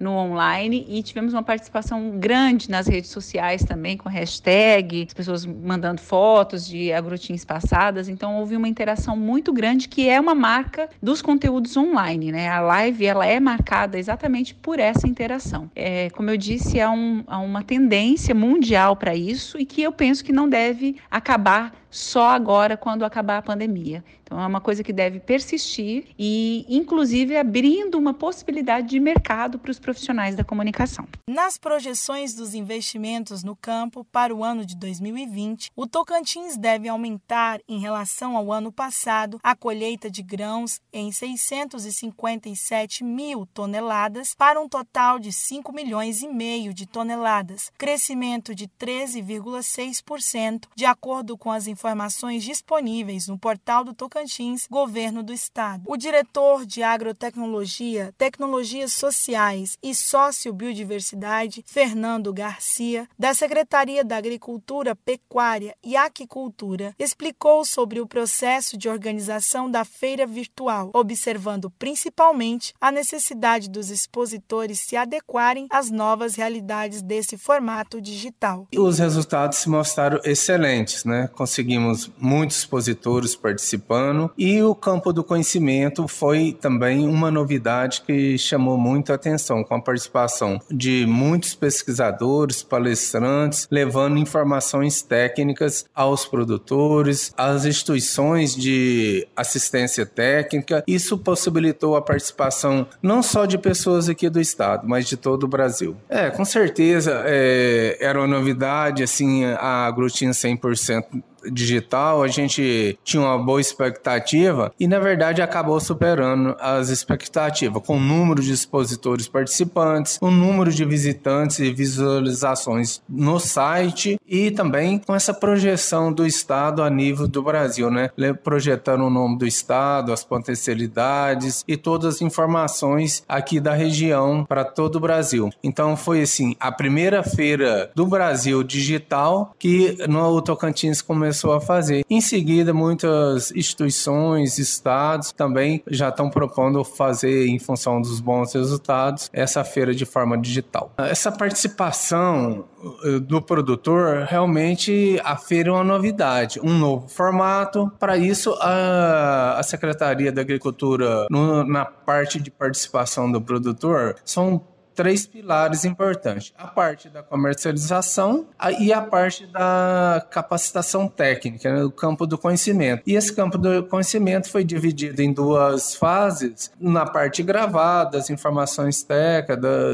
no online e tivemos uma participação grande nas redes sociais também, com hashtag, as pessoas mandando fotos de agrotins passadas. Então houve uma interação muito grande que é uma marca dos conteúdos online, né? A live ela é marcada exatamente por essa interação. É, como eu disse, há, um, há uma tendência mundial para isso e que eu penso que não deve acabar só agora quando acabar a pandemia. Então é uma coisa que deve persistir e, inclusive, abrindo uma possibilidade de mercado para os profissionais da comunicação. Nas projeções dos investimentos no campo para o ano de 2020, o Tocantins deve aumentar em relação ao ano passado a colheita de grãos em 657 mil toneladas para um total de 5 milhões e meio de toneladas, crescimento de 13,6% de acordo com as informações disponíveis no portal do Tocantins Governo do Estado. O diretor de Agrotecnologia, Tecnologias Sociais e Sociobiodiversidade, Fernando Garcia, da Secretaria da Agricultura, Pecuária e Aquicultura, explicou sobre o processo de organização da feira virtual, observando principalmente a necessidade dos expositores se adequarem às novas realidades desse formato digital. Os resultados se mostraram excelentes, né? Conseguimos muitos expositores participando e o campo do conhecimento foi também uma novidade que chamou muito a atenção, com a participação de muitos pesquisadores, palestrantes, levando informações técnicas aos produtores, às instituições de assistência técnica. Isso possibilitou a participação não só de pessoas aqui do estado, mas de todo o Brasil. É, com certeza é, era uma novidade, assim, a Aglutina 100% digital, a gente tinha uma boa expectativa e, na verdade, acabou superando as expectativas, com o número de expositores participantes, o número de visitantes e visualizações no site e também com essa projeção do Estado a nível do Brasil, né? Projetando o nome do Estado, as potencialidades e todas as informações aqui da região para todo o Brasil. Então, foi assim, a primeira feira do Brasil digital que no Tocantins começou começou a fazer. Em seguida, muitas instituições, estados também já estão propondo fazer, em função dos bons resultados, essa feira de forma digital. Essa participação eh, do produtor, realmente a feira é uma novidade, um novo formato. Para isso, a, a Secretaria da Agricultura, no, na parte de participação do produtor, são três pilares importantes: a parte da comercialização e a parte da capacitação técnica, né, o campo do conhecimento. E esse campo do conhecimento foi dividido em duas fases: na parte gravada, as informações técnicas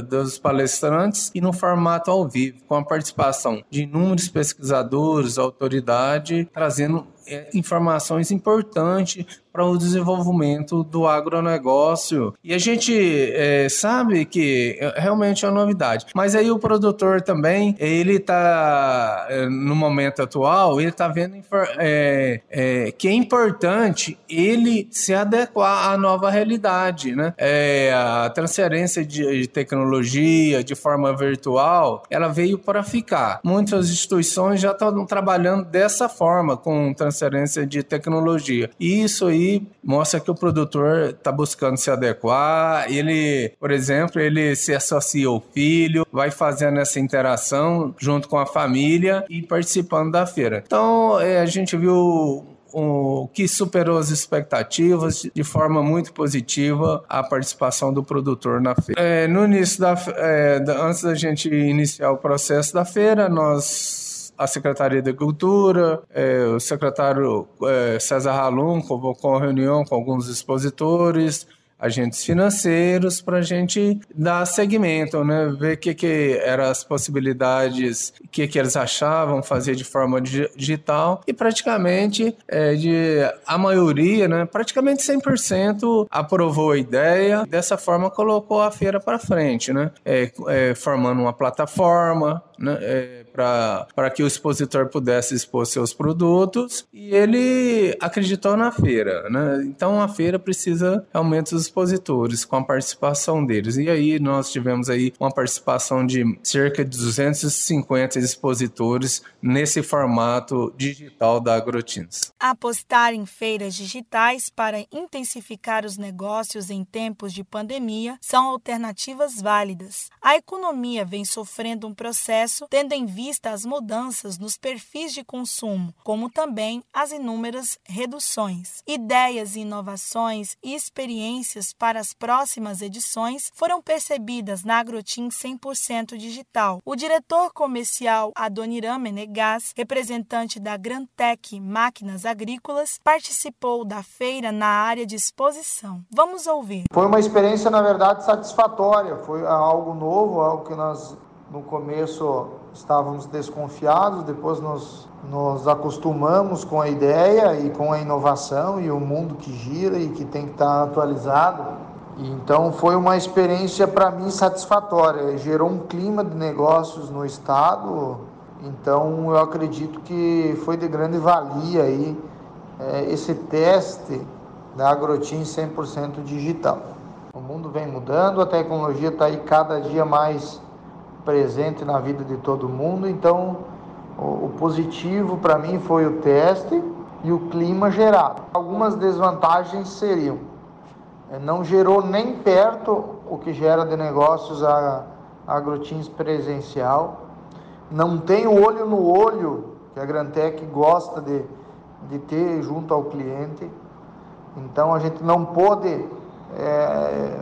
dos palestrantes, e no formato ao vivo, com a participação de inúmeros pesquisadores, autoridade, trazendo é, informações importantes para o desenvolvimento do agronegócio. E a gente é, sabe que é, realmente é uma novidade. Mas aí o produtor também, ele está, é, no momento atual, ele está vendo é, é, que é importante ele se adequar à nova realidade. Né? É, a transferência de, de tecnologia de forma virtual, ela veio para ficar. Muitas instituições já estão trabalhando dessa forma, com transferência de tecnologia. E isso aí mostra que o produtor está buscando se adequar. Ele, por exemplo, ele se associa ao filho, vai fazendo essa interação junto com a família e participando da feira. Então, é, a gente viu o que superou as expectativas de forma muito positiva a participação do produtor na feira. É, no início da, é, antes da gente iniciar o processo da feira, nós a Secretaria da Cultura, é, o secretário é, César Halum convocou reunião com alguns expositores, agentes financeiros para a gente dar segmento, né? ver o que, que eram as possibilidades, o que, que eles achavam fazer de forma digital e praticamente é, de, a maioria, né? praticamente 100% aprovou a ideia, dessa forma colocou a feira para frente, né? É, é, formando uma plataforma, né, é, para que o expositor pudesse expor seus produtos e ele acreditou na feira. Né? Então a feira precisa realmente dos expositores, com a participação deles. E aí nós tivemos aí uma participação de cerca de 250 expositores nesse formato digital da Agrotins. Apostar em feiras digitais para intensificar os negócios em tempos de pandemia são alternativas válidas. A economia vem sofrendo um processo processo, tendo em vista as mudanças nos perfis de consumo, como também as inúmeras reduções. Ideias inovações e experiências para as próximas edições foram percebidas na Agrotim 100% digital. O diretor comercial Adoniran Menegas, representante da Grantec Máquinas Agrícolas, participou da feira na área de exposição. Vamos ouvir. Foi uma experiência, na verdade, satisfatória. Foi algo novo, algo que nós no começo estávamos desconfiados, depois nos, nos acostumamos com a ideia e com a inovação e o mundo que gira e que tem que estar atualizado. Então foi uma experiência para mim satisfatória, gerou um clima de negócios no estado. Então eu acredito que foi de grande valia aí é, esse teste da Agrotim 100% digital. O mundo vem mudando, a tecnologia está aí cada dia mais presente na vida de todo mundo. Então, o, positivo para mim foi o teste e o clima gerado. Algumas desvantagens seriam: é, não gerou nem perto o que gera de negócios a, a agrotins presencial, não tem o olho no olho que a Grantec gosta de, de ter junto ao cliente. Então a gente não pôde é,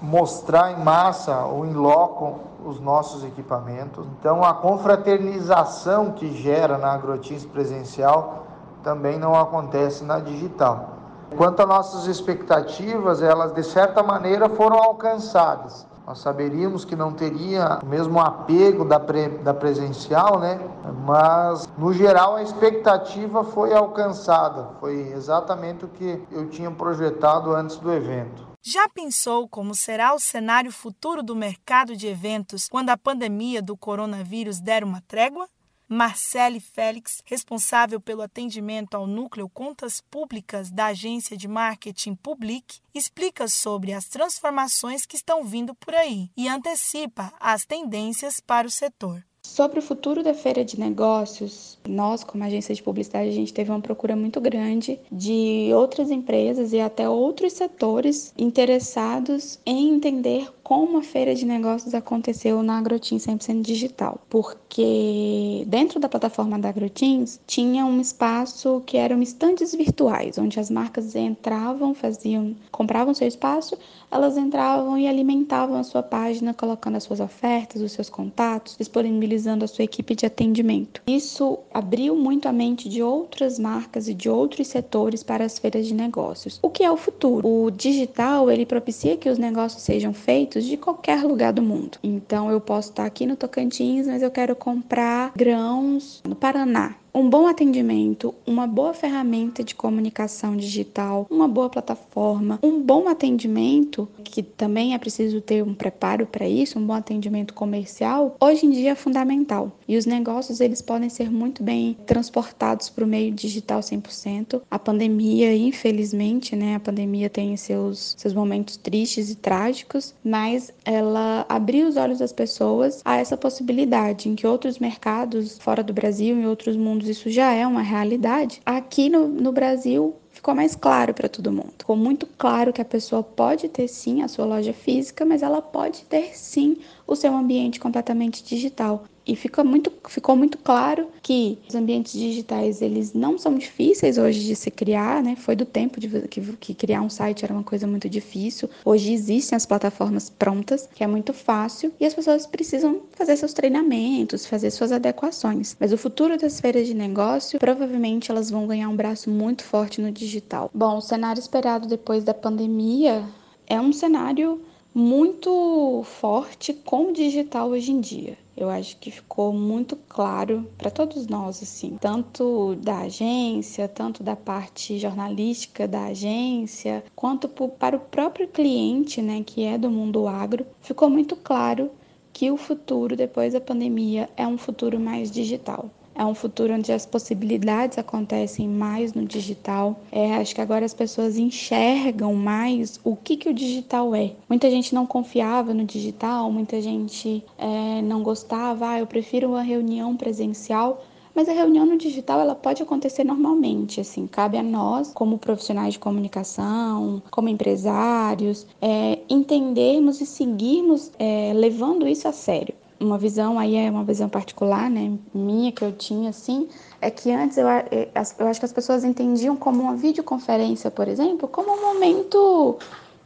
mostrar em massa ou em loco os nossos equipamentos. Então, a confraternização que gera na agrotins presencial também não acontece na digital. Quanto às nossas expectativas, elas de certa maneira foram alcançadas. Nós saberíamos que não teria o mesmo apego da, pre, da presencial, né? Mas, no geral, a expectativa foi alcançada. Foi exatamente o que eu tinha projetado antes do evento. Já pensou como será o cenário futuro do mercado de eventos quando a pandemia do coronavírus der uma trégua? Marcele Félix, responsável pelo atendimento ao núcleo Contas Públicas da agência de marketing Public, explica sobre as transformações que estão vindo por aí e antecipa as tendências para o setor. Sobre o futuro da feira de negócios, nós, como agência de publicidade, a gente teve uma procura muito grande de outras empresas e até outros setores interessados em entender como a feira de negócios aconteceu na Agrotim 100% digital, porque dentro da plataforma da Agrotins tinha um espaço que eram estandes virtuais, onde as marcas entravam, faziam, compravam seu espaço, elas entravam e alimentavam a sua página, colocando as suas ofertas, os seus contatos, disponibilizando a sua equipe de atendimento. Isso abriu muito a mente de outras marcas e de outros setores para as feiras de negócios. O que é o futuro? O digital, ele propicia que os negócios sejam feitos de qualquer lugar do mundo. Então eu posso estar aqui no Tocantins, mas eu quero comprar grãos no Paraná um bom atendimento, uma boa ferramenta de comunicação digital, uma boa plataforma, um bom atendimento, que também é preciso ter um preparo para isso, um bom atendimento comercial, hoje em dia é fundamental. E os negócios eles podem ser muito bem transportados para o meio digital 100%. A pandemia, infelizmente, né, a pandemia tem seus seus momentos tristes e trágicos, mas ela abriu os olhos das pessoas a essa possibilidade em que outros mercados fora do Brasil e outros mundos isso já é uma realidade, aqui no, no Brasil ficou mais claro para todo mundo. Ficou muito claro que a pessoa pode ter sim a sua loja física, mas ela pode ter sim o seu ambiente completamente digital. E fica muito, ficou muito claro que os ambientes digitais eles não são difíceis hoje de se criar, né? Foi do tempo de que, que criar um site era uma coisa muito difícil. Hoje existem as plataformas prontas, que é muito fácil, e as pessoas precisam fazer seus treinamentos, fazer suas adequações. Mas o futuro das feiras de negócio, provavelmente elas vão ganhar um braço muito forte no digital. Bom, o cenário esperado depois da pandemia é um cenário muito forte com o digital hoje em dia. Eu acho que ficou muito claro para todos nós, assim, tanto da agência, tanto da parte jornalística da agência, quanto para o próprio cliente, né, que é do mundo agro, ficou muito claro que o futuro depois da pandemia é um futuro mais digital. É um futuro onde as possibilidades acontecem mais no digital. É, acho que agora as pessoas enxergam mais o que, que o digital é. Muita gente não confiava no digital, muita gente é, não gostava. Ah, eu prefiro uma reunião presencial. Mas a reunião no digital ela pode acontecer normalmente, assim, cabe a nós, como profissionais de comunicação, como empresários, é, entendermos e seguirmos é, levando isso a sério uma visão aí é uma visão particular, né, minha que eu tinha assim, é que antes eu, é, eu acho que as pessoas entendiam como uma videoconferência, por exemplo, como um momento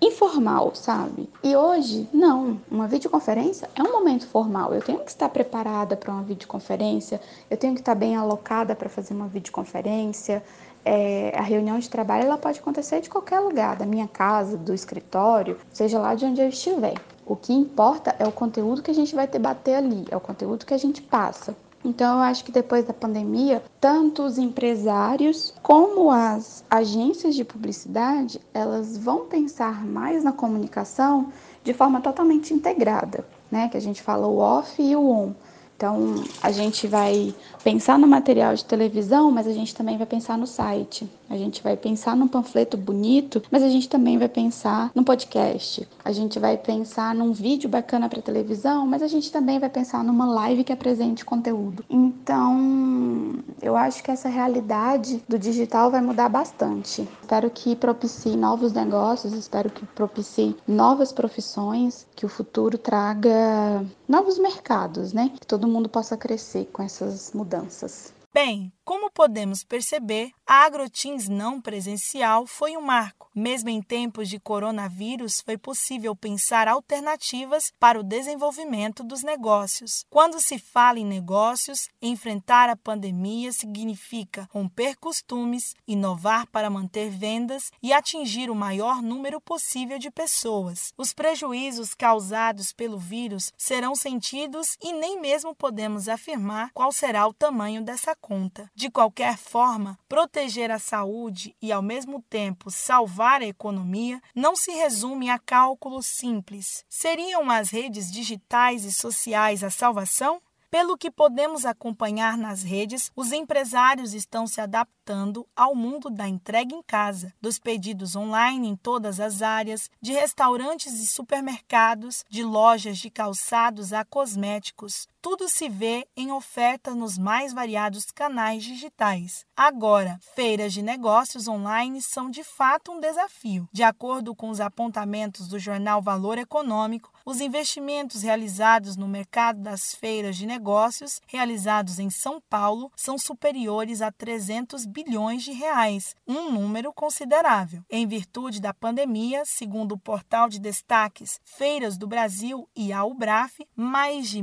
informal, sabe? E hoje, não. Uma videoconferência é um momento formal. Eu tenho que estar preparada para uma videoconferência, eu tenho que estar bem alocada para fazer uma videoconferência. É, a reunião de trabalho ela pode acontecer de qualquer lugar, da minha casa, do escritório, seja lá de onde eu estiver. O que importa é o conteúdo que a gente vai debater ali, é o conteúdo que a gente passa. Então, eu acho que depois da pandemia, tanto os empresários como as agências de publicidade, elas vão pensar mais na comunicação de forma totalmente integrada, né? Que a gente fala o off e o on. Então, a gente vai pensar no material de televisão, mas a gente também vai pensar no site. A gente vai pensar num panfleto bonito, mas a gente também vai pensar num podcast. A gente vai pensar num vídeo bacana para televisão, mas a gente também vai pensar numa live que apresente conteúdo. Então, eu acho que essa realidade do digital vai mudar bastante. Espero que propicie novos negócios, espero que propicie novas profissões, que o futuro traga novos mercados, né? Que todo mundo possa crescer com essas mudanças. Bem, como podemos perceber, a AgroTeams não presencial foi um marco. Mesmo em tempos de coronavírus, foi possível pensar alternativas para o desenvolvimento dos negócios. Quando se fala em negócios, enfrentar a pandemia significa romper costumes, inovar para manter vendas e atingir o maior número possível de pessoas. Os prejuízos causados pelo vírus serão sentidos e nem mesmo podemos afirmar qual será o tamanho dessa conta. De qualquer forma, proteger a saúde e, ao mesmo tempo, salvar a economia não se resume a cálculos simples. Seriam as redes digitais e sociais a salvação? Pelo que podemos acompanhar nas redes, os empresários estão se adaptando ao mundo da entrega em casa, dos pedidos online em todas as áreas, de restaurantes e supermercados, de lojas de calçados a cosméticos. Tudo se vê em oferta nos mais variados canais digitais. Agora, feiras de negócios online são de fato um desafio. De acordo com os apontamentos do jornal Valor Econômico, os investimentos realizados no mercado das feiras de negócios realizados em São Paulo são superiores a 300 bilhões de reais, um número considerável. Em virtude da pandemia, segundo o portal de destaques Feiras do Brasil e a UBRAF, mais de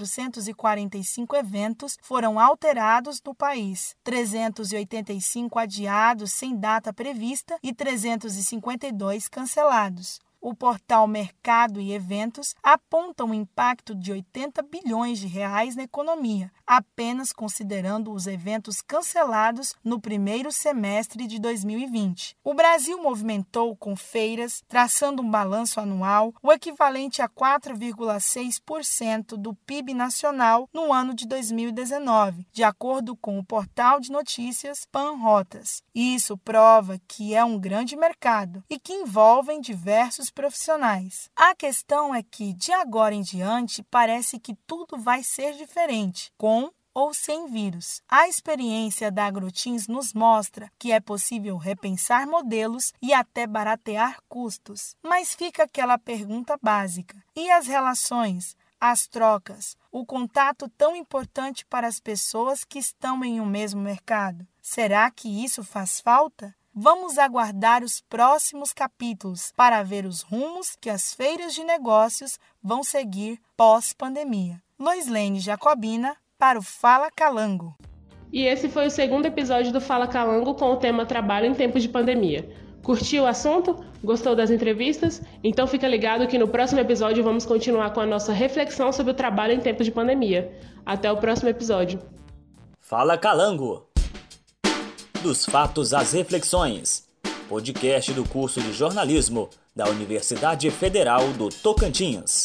1.445 eventos foram alterados no país, 385 adiados sem data prevista e 352 cancelados o portal Mercado e Eventos aponta um impacto de 80 bilhões de reais na economia, apenas considerando os eventos cancelados no primeiro semestre de 2020. O Brasil movimentou com feiras, traçando um balanço anual, o equivalente a 4,6% do PIB nacional no ano de 2019, de acordo com o portal de notícias Panrotas. Isso prova que é um grande mercado e que envolve diversos profissionais. A questão é que, de agora em diante, parece que tudo vai ser diferente, com ou sem vírus. A experiência da Agrotins nos mostra que é possível repensar modelos e até baratear custos. Mas fica aquela pergunta básica: e as relações? As trocas, o contato tão importante para as pessoas que estão em um mesmo mercado. Será que isso faz falta? Vamos aguardar os próximos capítulos para ver os rumos que as feiras de negócios vão seguir pós-pandemia. Loislene Jacobina, para o Fala Calango. E esse foi o segundo episódio do Fala Calango com o tema Trabalho em Tempos de Pandemia. Curtiu o assunto? Gostou das entrevistas? Então fica ligado que no próximo episódio vamos continuar com a nossa reflexão sobre o trabalho em tempos de pandemia. Até o próximo episódio. Fala Calango! Dos fatos às reflexões. Podcast do curso de jornalismo da Universidade Federal do Tocantins.